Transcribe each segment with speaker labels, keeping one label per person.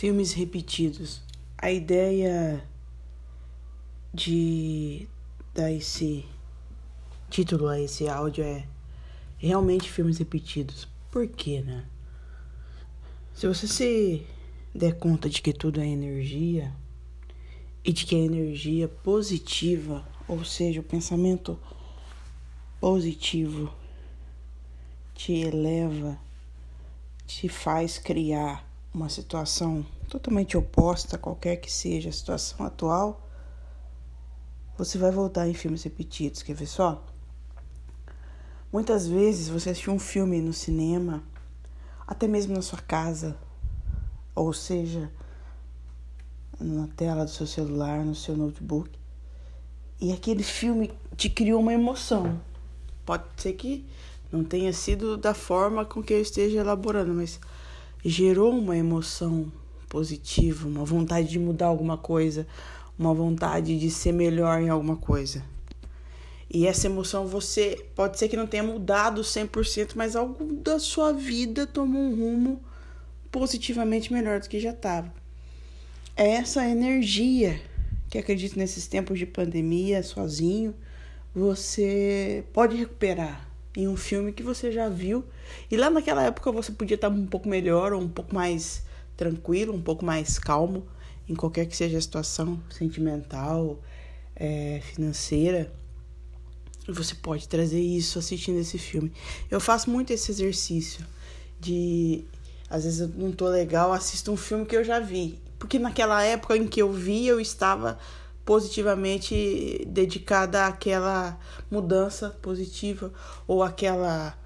Speaker 1: Filmes repetidos. A ideia de dar esse título a esse áudio é realmente filmes repetidos. Por quê, né? Se você se der conta de que tudo é energia e de que a energia positiva, ou seja, o pensamento positivo te eleva, te faz criar uma situação totalmente oposta, qualquer que seja a situação atual, você vai voltar em filmes repetidos. Quer ver só? Muitas vezes você assistiu um filme no cinema, até mesmo na sua casa, ou seja, na tela do seu celular, no seu notebook, e aquele filme te criou uma emoção. Pode ser que não tenha sido da forma com que eu esteja elaborando, mas gerou uma emoção positiva, uma vontade de mudar alguma coisa, uma vontade de ser melhor em alguma coisa. E essa emoção você pode ser que não tenha mudado 100%, mas algo da sua vida tomou um rumo positivamente melhor do que já estava. É essa energia que acredito nesses tempos de pandemia, sozinho, você pode recuperar em um filme que você já viu. E lá naquela época você podia estar um pouco melhor, ou um pouco mais tranquilo, um pouco mais calmo, em qualquer que seja a situação sentimental, é, financeira. Você pode trazer isso assistindo esse filme. Eu faço muito esse exercício de. Às vezes eu não tô legal, assisto um filme que eu já vi. Porque naquela época em que eu vi, eu estava positivamente dedicada àquela mudança positiva ou aquela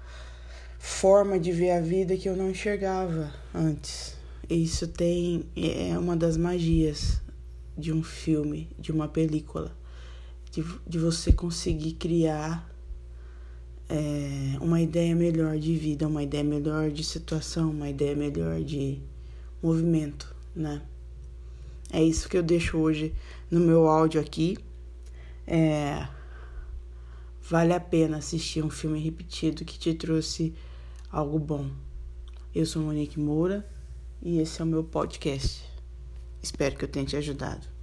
Speaker 1: forma de ver a vida que eu não enxergava antes. Isso tem é uma das magias de um filme, de uma película, de, de você conseguir criar é, uma ideia melhor de vida, uma ideia melhor de situação, uma ideia melhor de movimento, né? É isso que eu deixo hoje no meu áudio aqui. É, vale a pena assistir um filme repetido que te trouxe algo bom. Eu sou Monique Moura e esse é o meu podcast. Espero que eu tenha te ajudado.